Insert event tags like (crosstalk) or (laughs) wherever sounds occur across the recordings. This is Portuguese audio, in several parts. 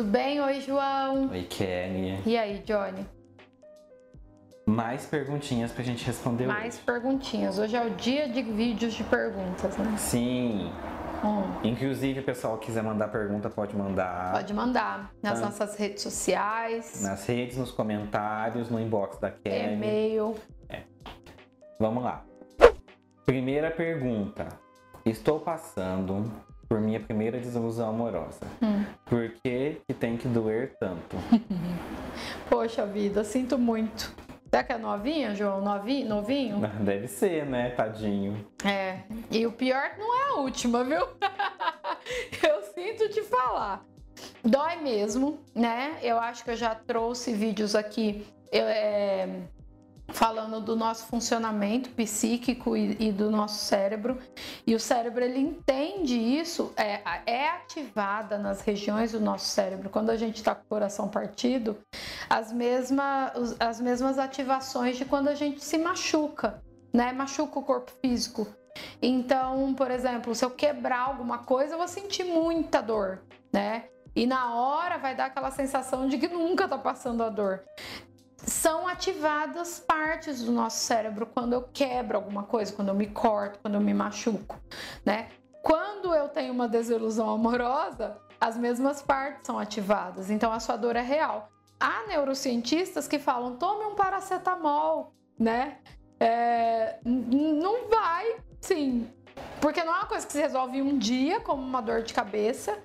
tudo bem? Oi, João. Oi, Kelly. E aí, Johnny? Mais perguntinhas pra gente responder Mais hoje. perguntinhas. Hoje é o dia de vídeos de perguntas, né? Sim. Hum, Inclusive, o pessoal quiser mandar pergunta, pode mandar pode mandar nas nossas redes sociais, nas redes, nos comentários, no inbox da Kelly. e-mail. Vamos lá. Primeira pergunta. Estou passando por minha primeira desilusão amorosa. Hum. Por que, que tem que doer tanto? (laughs) Poxa vida, sinto muito. Será que é novinha, João? Novinho? Novinho? Deve ser, né, tadinho? É. E o pior não é a última, viu? (laughs) eu sinto te falar. Dói mesmo, né? Eu acho que eu já trouxe vídeos aqui eu, é, falando do nosso funcionamento psíquico e, e do nosso cérebro. E o cérebro ele entende isso, é, é ativada nas regiões do nosso cérebro quando a gente está com o coração partido, as, mesma, as mesmas ativações de quando a gente se machuca, né? Machuca o corpo físico. Então, por exemplo, se eu quebrar alguma coisa, eu vou sentir muita dor, né? E na hora vai dar aquela sensação de que nunca tá passando a dor. São ativadas partes do nosso cérebro quando eu quebro alguma coisa, quando eu me corto, quando eu me machuco, né? Quando eu tenho uma desilusão amorosa, as mesmas partes são ativadas, então a sua dor é real. Há neurocientistas que falam: tome um paracetamol, né? É, não vai, sim. Porque não é uma coisa que se resolve um dia, como uma dor de cabeça,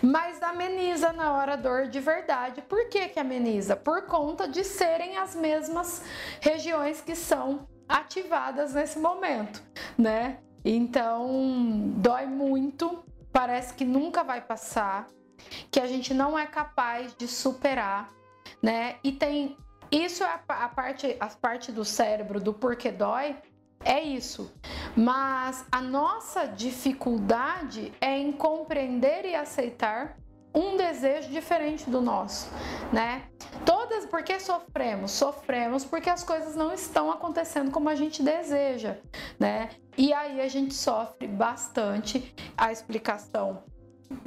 mas ameniza na hora a dor de verdade. Por que, que ameniza? Por conta de serem as mesmas regiões que são ativadas nesse momento, né? Então, dói muito, parece que nunca vai passar, que a gente não é capaz de superar, né? E tem isso é a, a parte a parte do cérebro do porquê dói é isso. Mas a nossa dificuldade é em compreender e aceitar um desejo diferente do nosso, né? Todas, por que sofremos? Sofremos porque as coisas não estão acontecendo como a gente deseja, né? E aí a gente sofre bastante. A explicação,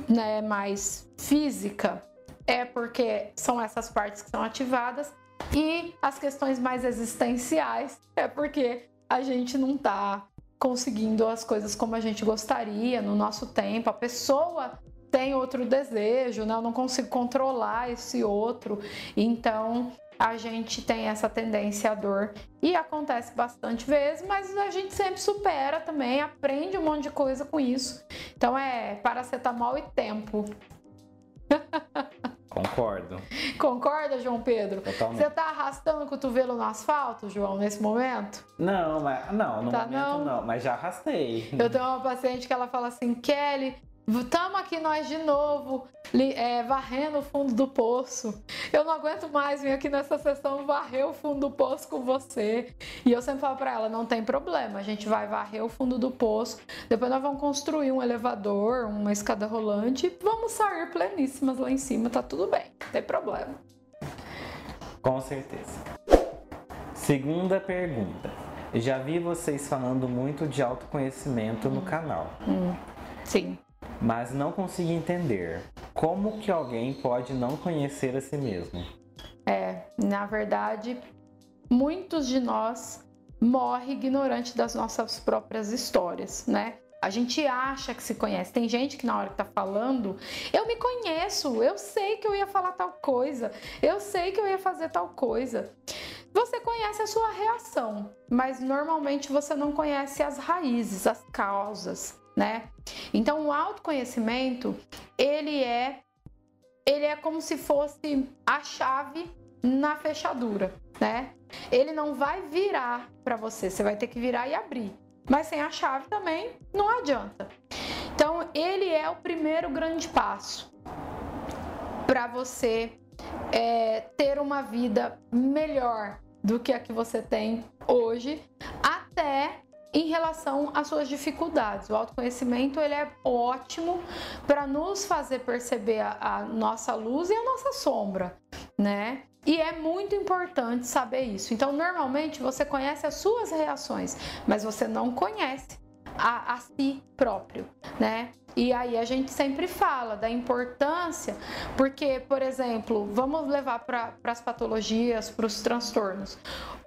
né, mais física é porque são essas partes que são ativadas e as questões mais existenciais é porque a gente não tá conseguindo as coisas como a gente gostaria no nosso tempo. A pessoa tem outro desejo, né? Eu não consigo controlar esse outro. Então a gente tem essa tendência à dor e acontece bastante vezes, mas a gente sempre supera também, aprende um monte de coisa com isso. Então é paracetamol e tempo. (laughs) Concordo. Concorda, João Pedro? Totalmente. Você tá arrastando o cotovelo no asfalto, João, nesse momento? Não, mas não, no Tá, momento não? não. mas já arrastei. Eu tenho uma paciente que ela fala assim, Kelly, tamo aqui nós de novo, é, varrendo o fundo do poço. Eu não aguento mais vir aqui nessa sessão varrer o fundo do poço com você. E eu sempre falo pra ela, não tem problema, a gente vai varrer o fundo do poço, depois nós vamos construir um elevador, uma escada rolante, vamos sair pleníssimas lá em cima, tá tudo bem, não tem problema. Com certeza. Segunda pergunta. Já vi vocês falando muito de autoconhecimento no canal, Sim. Mas não consegui entender como que alguém pode não conhecer a si mesmo. É, na verdade, muitos de nós morrem ignorante das nossas próprias histórias, né? A gente acha que se conhece. Tem gente que na hora que tá falando, eu me conheço, eu sei que eu ia falar tal coisa, eu sei que eu ia fazer tal coisa. Você conhece a sua reação, mas normalmente você não conhece as raízes, as causas, né? Então, o autoconhecimento, ele é ele é como se fosse a chave na fechadura, né? Ele não vai virar para você, você vai ter que virar e abrir. Mas sem a chave também não adianta. Então, ele é o primeiro grande passo para você é, ter uma vida melhor do que a que você tem hoje, até em relação às suas dificuldades. O autoconhecimento ele é ótimo para nos fazer perceber a, a nossa luz e a nossa sombra, né? E é muito importante saber isso. Então, normalmente você conhece as suas reações, mas você não conhece a, a si próprio, né? E aí a gente sempre fala da importância, porque, por exemplo, vamos levar para as patologias, para os transtornos.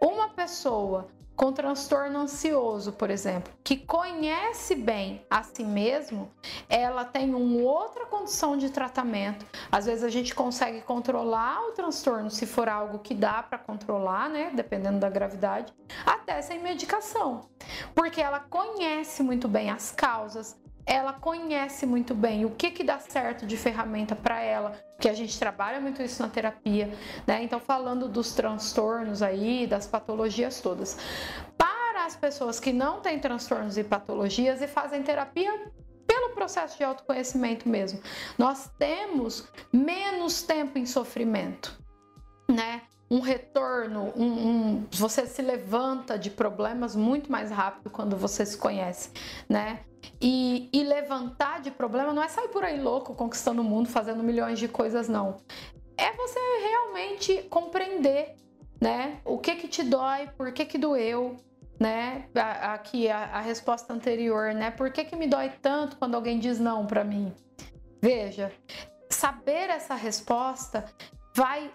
Uma pessoa com transtorno ansioso, por exemplo, que conhece bem a si mesmo, ela tem uma outra condição de tratamento. Às vezes a gente consegue controlar o transtorno se for algo que dá para controlar, né, dependendo da gravidade, até sem medicação. Porque ela conhece muito bem as causas, ela conhece muito bem o que que dá certo de ferramenta para ela, porque a gente trabalha muito isso na terapia, né? Então falando dos transtornos aí, das patologias todas. Para as pessoas que não têm transtornos e patologias e fazem terapia pelo processo de autoconhecimento mesmo, nós temos menos tempo em sofrimento, né? Um retorno, um, um, você se levanta de problemas muito mais rápido quando você se conhece, né? E, e levantar de problema não é sair por aí louco, conquistando o mundo, fazendo milhões de coisas, não. É você realmente compreender, né? O que que te dói, por que que doeu, né? Aqui a, a resposta anterior, né? Por que que me dói tanto quando alguém diz não para mim? Veja, saber essa resposta vai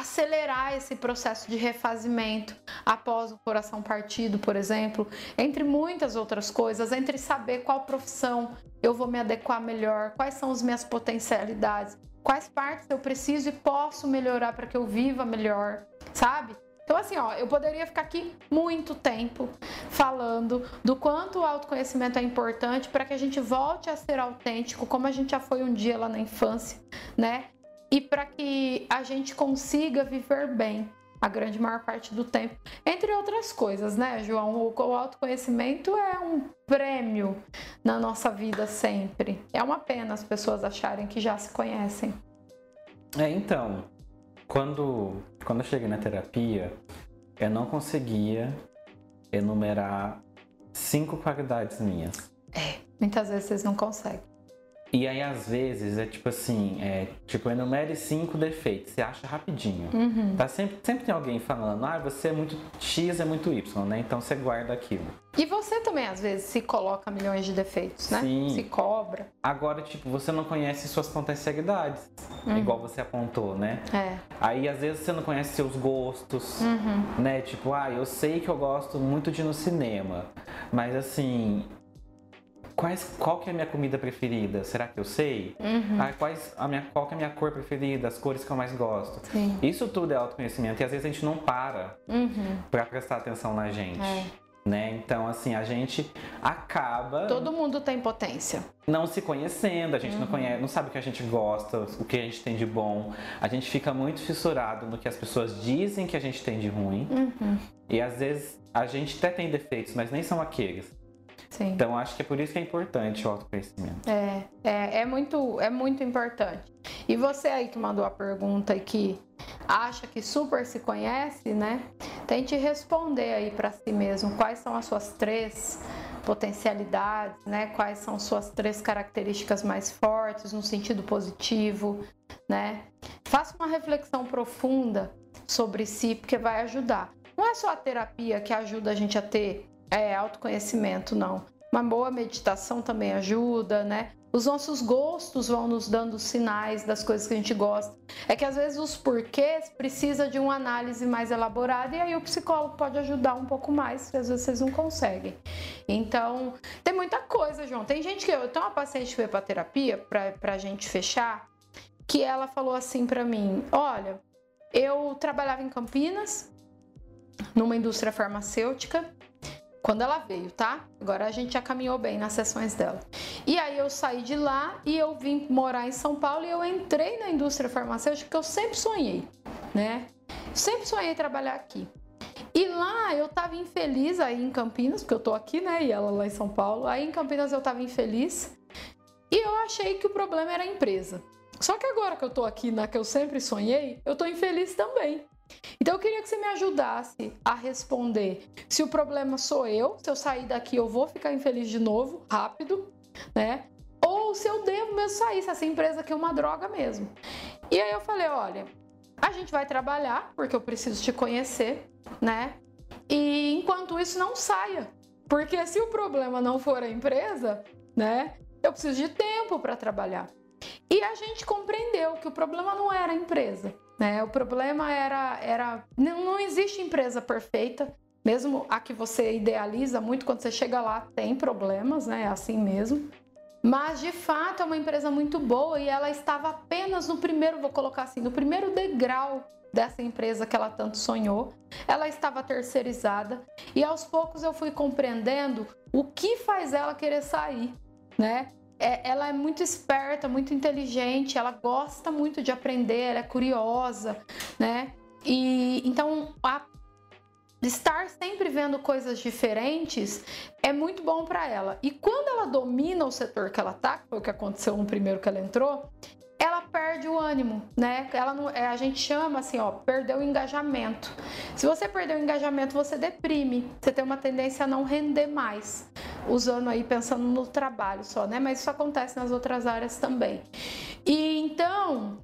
acelerar esse processo de refazimento após o coração partido, por exemplo, entre muitas outras coisas, entre saber qual profissão eu vou me adequar melhor, quais são as minhas potencialidades, quais partes eu preciso e posso melhorar para que eu viva melhor, sabe? Então, assim, ó, eu poderia ficar aqui muito tempo falando do quanto o autoconhecimento é importante para que a gente volte a ser autêntico, como a gente já foi um dia lá na infância, né? E para que a gente consiga viver bem a grande maior parte do tempo. Entre outras coisas, né, João? O, autoconhecimento é um prêmio na nossa vida sempre. É uma pena as pessoas acharem que já se conhecem. É, então, quando, quando eu cheguei na terapia, eu não conseguia enumerar cinco qualidades minhas. É, muitas vezes vocês não conseguem. E aí, às vezes, é tipo assim, é, tipo, enumere cinco defeitos, você acha rapidinho. Uhum. Tá sempre, sempre tem alguém falando, ah, você é muito X, é muito Y, né? Então você guarda aquilo. E você também, às vezes, se coloca milhões de defeitos, né? Sim. Se cobra. Agora, tipo, você não conhece suas potencialidades, uhum. igual você apontou, né? É. Aí, às vezes, você não conhece seus gostos, uhum. né? Tipo, ah, eu sei que eu gosto muito de ir no cinema, mas assim, quais, qual que é a minha comida preferida? Será que eu sei? Uhum. Ah, quais, a minha, qual que é a minha cor preferida? As cores que eu mais gosto? Sim. Isso tudo é autoconhecimento e às vezes a gente não para uhum. para prestar atenção na gente. É. Né? Então, assim, a gente acaba. Todo mundo tem potência. Não se conhecendo, a gente uhum. não conhece, não sabe o que a gente gosta, o que a gente tem de bom. A gente fica muito fissurado no que as pessoas dizem que a gente tem de ruim. Uhum. E às vezes a gente até tem defeitos, mas nem são aqueles. Sim. Então acho que é por isso que é importante o autoconhecimento. É, é, é, muito, é muito importante. E você aí que mandou a pergunta e que acha que super se conhece, né? Tente responder aí para si mesmo quais são as suas três potencialidades, né? Quais são suas três características mais fortes no sentido positivo, né? Faça uma reflexão profunda sobre si, porque vai ajudar. Não é só a terapia que ajuda a gente a ter é, autoconhecimento, não. Uma boa meditação também ajuda, né? Os nossos gostos vão nos dando sinais das coisas que a gente gosta. É que às vezes os porquês precisa de uma análise mais elaborada e aí o psicólogo pode ajudar um pouco mais, porque às vezes vocês não conseguem. Então, tem muita coisa, João. Tem gente que eu tenho uma paciente que veio para terapia para pra gente fechar, que ela falou assim para mim: "Olha, eu trabalhava em Campinas, numa indústria farmacêutica, quando ela veio, tá? Agora a gente já caminhou bem nas sessões dela. E aí eu saí de lá e eu vim morar em São Paulo e eu entrei na indústria farmacêutica que eu sempre sonhei, né? Sempre sonhei trabalhar aqui. E lá eu tava infeliz aí em Campinas, porque eu tô aqui, né? E ela lá em São Paulo. Aí em Campinas eu tava infeliz. E eu achei que o problema era a empresa. Só que agora que eu tô aqui na que eu sempre sonhei, eu tô infeliz também. Então eu queria que você me ajudasse a responder se o problema sou eu, se eu sair daqui eu vou ficar infeliz de novo, rápido, né? Ou se eu devo mesmo sair, se essa empresa aqui é uma droga mesmo. E aí eu falei, olha, a gente vai trabalhar, porque eu preciso te conhecer, né? E enquanto isso não saia. Porque se o problema não for a empresa, né? eu preciso de tempo para trabalhar. E a gente compreendeu que o problema não era a empresa, né? O problema era, era não existe empresa perfeita, mesmo a que você idealiza muito quando você chega lá tem problemas, né? É assim mesmo. Mas de fato é uma empresa muito boa e ela estava apenas no primeiro, vou colocar assim, no primeiro degrau dessa empresa que ela tanto sonhou. Ela estava terceirizada e aos poucos eu fui compreendendo o que faz ela querer sair, né? É, ela é muito esperta, muito inteligente, ela gosta muito de aprender, ela é curiosa, né? E então a estar sempre vendo coisas diferentes é muito bom para ela. E quando ela domina o setor que ela tá, que foi o que aconteceu no primeiro que ela entrou, ela perde o ânimo, né? Ela não, é, a gente chama assim, ó, perdeu o engajamento. Se você perdeu o engajamento, você deprime. Você tem uma tendência a não render mais, usando aí pensando no trabalho só, né? Mas isso acontece nas outras áreas também. E então,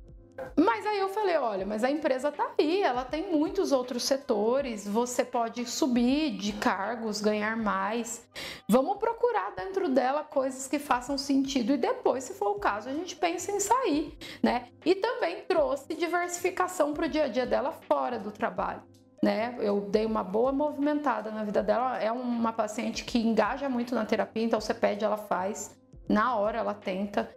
mas aí eu falei, olha, mas a empresa tá aí, ela tem muitos outros setores, você pode subir de cargos, ganhar mais. Vamos procurar dentro dela coisas que façam sentido e depois, se for o caso, a gente pensa em sair, né? E também trouxe diversificação para o dia a dia dela fora do trabalho. Né? Eu dei uma boa movimentada na vida dela. É uma paciente que engaja muito na terapia, então você pede, ela faz. Na hora ela tenta.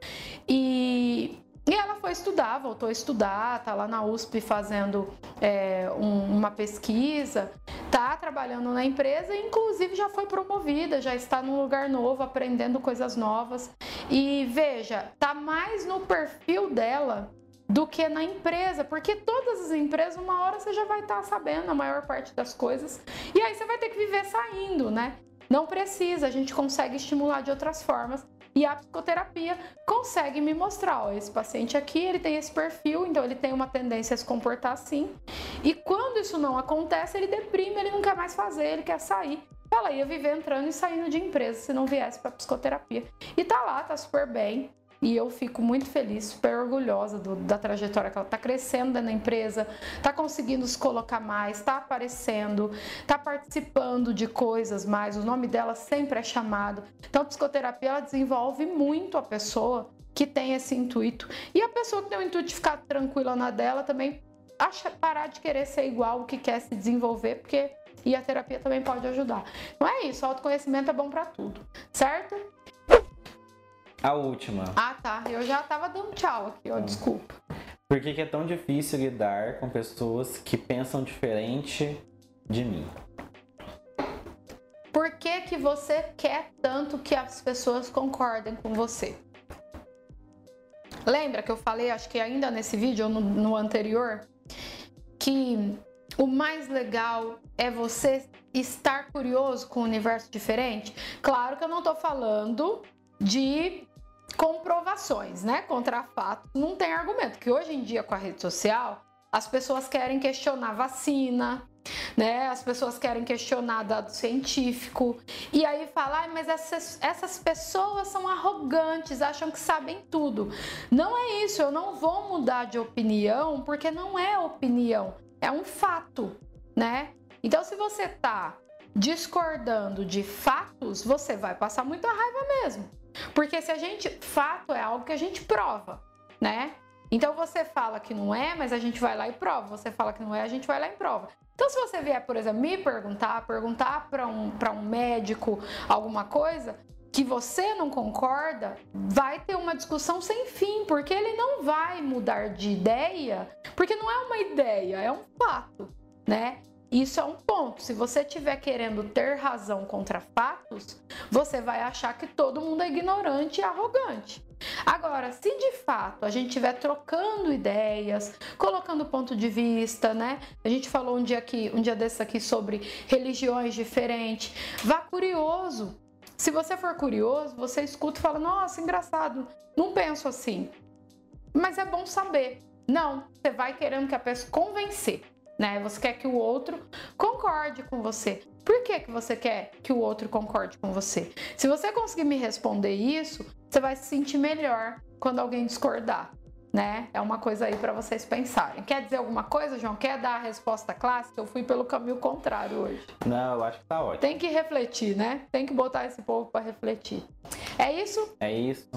E e ela foi estudar, voltou a estudar, tá lá na USP fazendo é, um, uma pesquisa, tá trabalhando na empresa e inclusive já foi promovida, já está num lugar novo, aprendendo coisas novas. E veja, tá mais no perfil dela do que na empresa, porque todas as empresas, uma hora você já vai estar tá sabendo a maior parte das coisas, e aí você vai ter que viver saindo, né? Não precisa, a gente consegue estimular de outras formas. E a psicoterapia consegue me mostrar, ó, esse paciente aqui, ele tem esse perfil, então ele tem uma tendência a se comportar assim. E quando isso não acontece, ele deprime, ele não quer mais fazer, ele quer sair. Ela ia viver entrando e saindo de empresa se não viesse para psicoterapia. E tá lá, tá super bem. E eu fico muito feliz, super orgulhosa do, da trajetória que ela está crescendo da empresa, está conseguindo se colocar mais, está aparecendo, está participando de coisas mais. O nome dela sempre é chamado. Então, a psicoterapia ela desenvolve muito a pessoa que tem esse intuito. E a pessoa que tem o intuito de ficar tranquila na dela também acha parar de querer ser igual o que quer se desenvolver, porque e a terapia também pode ajudar. Não é isso, autoconhecimento é bom para tudo, certo? A última. Ah, tá. Eu já tava dando tchau aqui, ó. Tá. Desculpa. Por que, que é tão difícil lidar com pessoas que pensam diferente de mim? Por que, que você quer tanto que as pessoas concordem com você? Lembra que eu falei, acho que ainda nesse vídeo ou no, no anterior, que o mais legal é você estar curioso com o um universo diferente? Claro que eu não tô falando de comprovações, né? Contra fatos, não tem argumento. Que hoje em dia, com a rede social, as pessoas querem questionar vacina, né? As pessoas querem questionar dado científico. E aí fala, ah, mas essas, essas pessoas são arrogantes, acham que sabem tudo. Não é isso, eu não vou mudar de opinião, porque não é opinião, é um fato, né? Então, se você tá discordando de fatos, você vai passar muita raiva mesmo. Porque se a gente. Fato é algo que a gente prova, né? Então você fala que não é, mas a gente vai lá e prova. Você fala que não é, a gente vai lá e prova. Então, se você vier, por exemplo, me perguntar, perguntar para um, um médico alguma coisa que você não concorda, vai ter uma discussão sem fim, porque ele não vai mudar de ideia, porque não é uma ideia, é um fato, né? Isso é um ponto. Se você estiver querendo ter razão contra fatos, você vai achar que todo mundo é ignorante e arrogante. Agora, se de fato a gente estiver trocando ideias, colocando ponto de vista, né? A gente falou um dia aqui, um dia desse aqui sobre religiões diferentes. Vá curioso. Se você for curioso, você escuta e fala: "Nossa, engraçado, não penso assim". Mas é bom saber. Não, você vai querendo que a pessoa convencer né? Você quer que o outro concorde com você. Por que, que você quer que o outro concorde com você? Se você conseguir me responder isso, você vai se sentir melhor quando alguém discordar. Né? É uma coisa aí para vocês pensarem. Quer dizer alguma coisa, João? Quer dar a resposta clássica? Eu fui pelo caminho contrário hoje. Não, eu acho que tá ótimo. Tem que refletir, né? Tem que botar esse povo para refletir. É isso? É isso.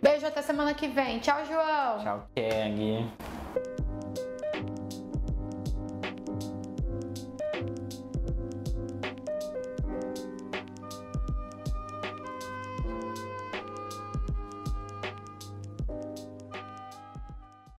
Beijo até semana que vem. Tchau, João. Tchau, Keg.